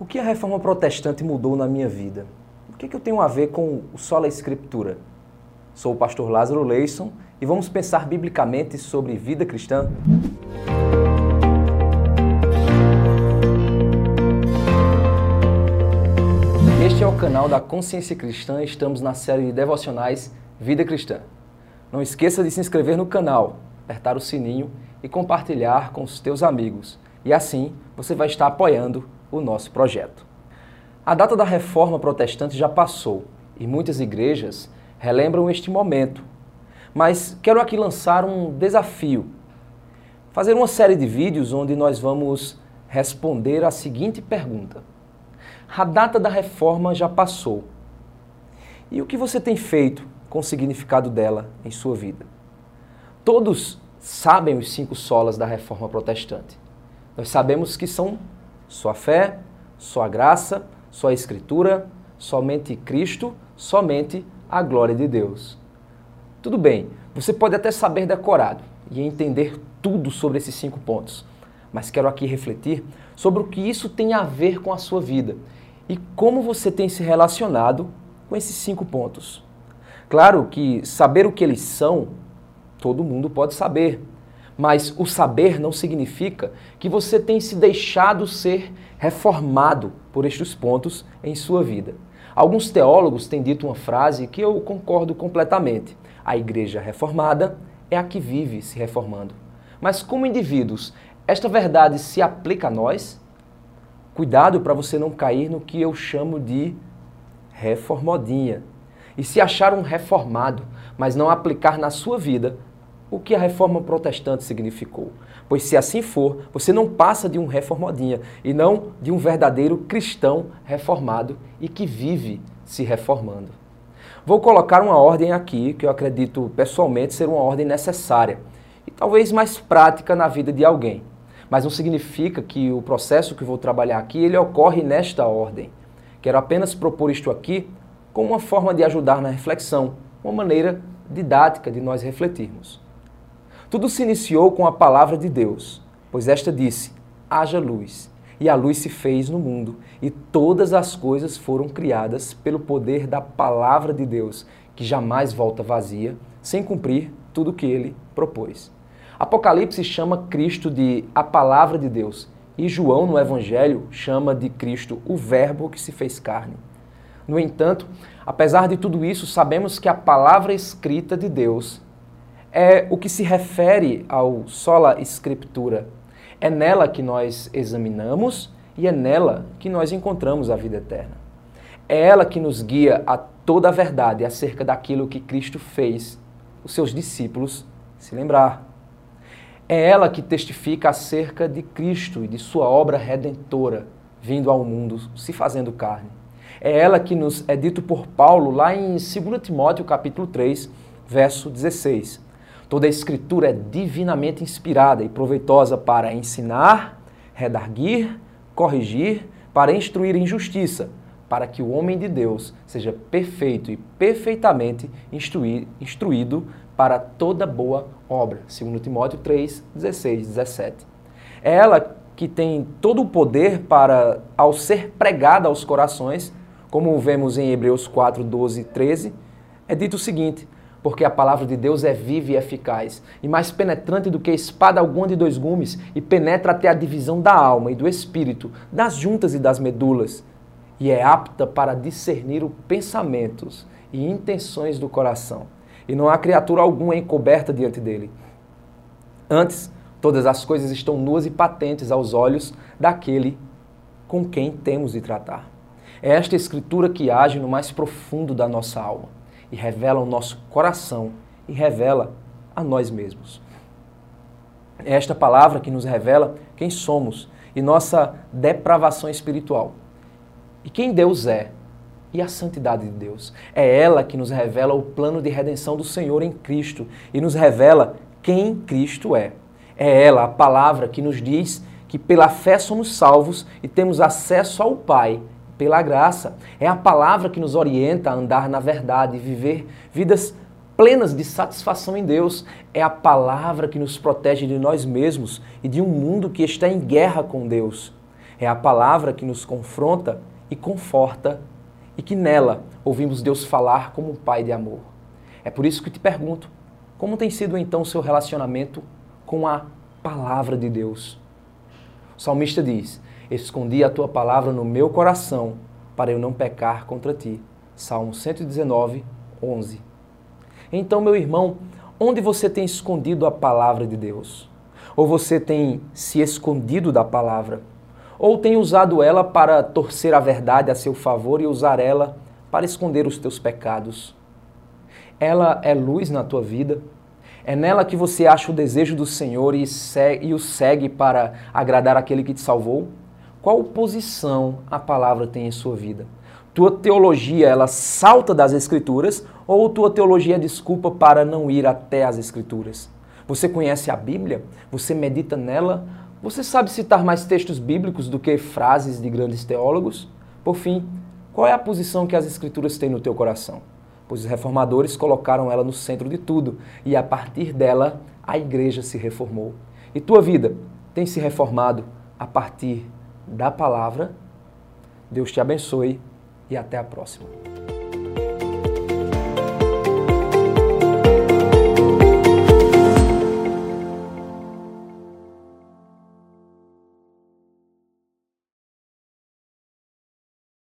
O que a reforma protestante mudou na minha vida? O que, é que eu tenho a ver com o sola escritura? Sou o pastor Lázaro Leison e vamos pensar biblicamente sobre vida cristã. Este é o canal da Consciência Cristã. Estamos na série de devocionais Vida Cristã. Não esqueça de se inscrever no canal, apertar o sininho e compartilhar com os teus amigos. E assim você vai estar apoiando o nosso projeto. A data da reforma protestante já passou e muitas igrejas relembram este momento. Mas quero aqui lançar um desafio. Fazer uma série de vídeos onde nós vamos responder a seguinte pergunta: A data da reforma já passou. E o que você tem feito com o significado dela em sua vida? Todos sabem os cinco solas da reforma protestante. Nós sabemos que são sua fé, sua graça, sua escritura, somente Cristo, somente a glória de Deus. Tudo bem, você pode até saber decorado e entender tudo sobre esses cinco pontos, mas quero aqui refletir sobre o que isso tem a ver com a sua vida e como você tem se relacionado com esses cinco pontos. Claro que saber o que eles são, todo mundo pode saber, mas o saber não significa que você tem se deixado ser reformado por estes pontos em sua vida. Alguns teólogos têm dito uma frase que eu concordo completamente. A igreja reformada é a que vive se reformando. Mas como indivíduos, esta verdade se aplica a nós? Cuidado para você não cair no que eu chamo de reformodinha. E se achar um reformado, mas não aplicar na sua vida, o que a reforma protestante significou. Pois se assim for, você não passa de um reformadinha e não de um verdadeiro cristão reformado e que vive se reformando. Vou colocar uma ordem aqui que eu acredito pessoalmente ser uma ordem necessária e talvez mais prática na vida de alguém. Mas não significa que o processo que vou trabalhar aqui ele ocorre nesta ordem. Quero apenas propor isto aqui como uma forma de ajudar na reflexão, uma maneira didática de nós refletirmos. Tudo se iniciou com a palavra de Deus, pois esta disse: haja luz. E a luz se fez no mundo, e todas as coisas foram criadas pelo poder da palavra de Deus, que jamais volta vazia, sem cumprir tudo o que ele propôs. Apocalipse chama Cristo de a palavra de Deus, e João no Evangelho chama de Cristo o Verbo que se fez carne. No entanto, apesar de tudo isso, sabemos que a palavra escrita de Deus é o que se refere ao sola escritura. É nela que nós examinamos e é nela que nós encontramos a vida eterna. É ela que nos guia a toda a verdade acerca daquilo que Cristo fez os seus discípulos se lembrar. É ela que testifica acerca de Cristo e de sua obra redentora vindo ao mundo, se fazendo carne. É ela que nos é dito por Paulo lá em 2 Timóteo capítulo 3, verso 16. Toda a escritura é divinamente inspirada e proveitosa para ensinar, redarguir, corrigir, para instruir em justiça, para que o homem de Deus seja perfeito e perfeitamente instruído para toda boa obra. 2 Timóteo 3, 16, 17. É ela que tem todo o poder para, ao ser pregada aos corações, como vemos em Hebreus 4, 12 e 13, é dito o seguinte: porque a palavra de Deus é viva e eficaz, e mais penetrante do que espada alguma de dois gumes, e penetra até a divisão da alma e do espírito, das juntas e das medulas, e é apta para discernir os pensamentos e intenções do coração. E não há criatura alguma encoberta diante dele. Antes, todas as coisas estão nuas e patentes aos olhos daquele com quem temos de tratar. É esta escritura que age no mais profundo da nossa alma e revela o nosso coração e revela a nós mesmos. É esta palavra que nos revela quem somos e nossa depravação espiritual. E quem Deus é e a santidade de Deus. É ela que nos revela o plano de redenção do Senhor em Cristo e nos revela quem Cristo é. É ela, a palavra, que nos diz que pela fé somos salvos e temos acesso ao Pai pela graça. É a palavra que nos orienta a andar na verdade e viver vidas plenas de satisfação em Deus. É a palavra que nos protege de nós mesmos e de um mundo que está em guerra com Deus. É a palavra que nos confronta e conforta e que nela ouvimos Deus falar como um pai de amor. É por isso que te pergunto: como tem sido então o seu relacionamento com a palavra de Deus? O salmista diz: Escondi a tua palavra no meu coração para eu não pecar contra ti. Salmo 119, 11. Então, meu irmão, onde você tem escondido a palavra de Deus? Ou você tem se escondido da palavra? Ou tem usado ela para torcer a verdade a seu favor e usar ela para esconder os teus pecados? Ela é luz na tua vida? É nela que você acha o desejo do Senhor e, segue, e o segue para agradar aquele que te salvou? Qual posição a palavra tem em sua vida? Tua teologia, ela salta das escrituras ou tua teologia é desculpa para não ir até as escrituras? Você conhece a Bíblia? Você medita nela? Você sabe citar mais textos bíblicos do que frases de grandes teólogos? Por fim, qual é a posição que as escrituras têm no teu coração? Pois os reformadores colocaram ela no centro de tudo e a partir dela a igreja se reformou. E tua vida tem se reformado a partir da palavra? Deus te abençoe e até a próxima.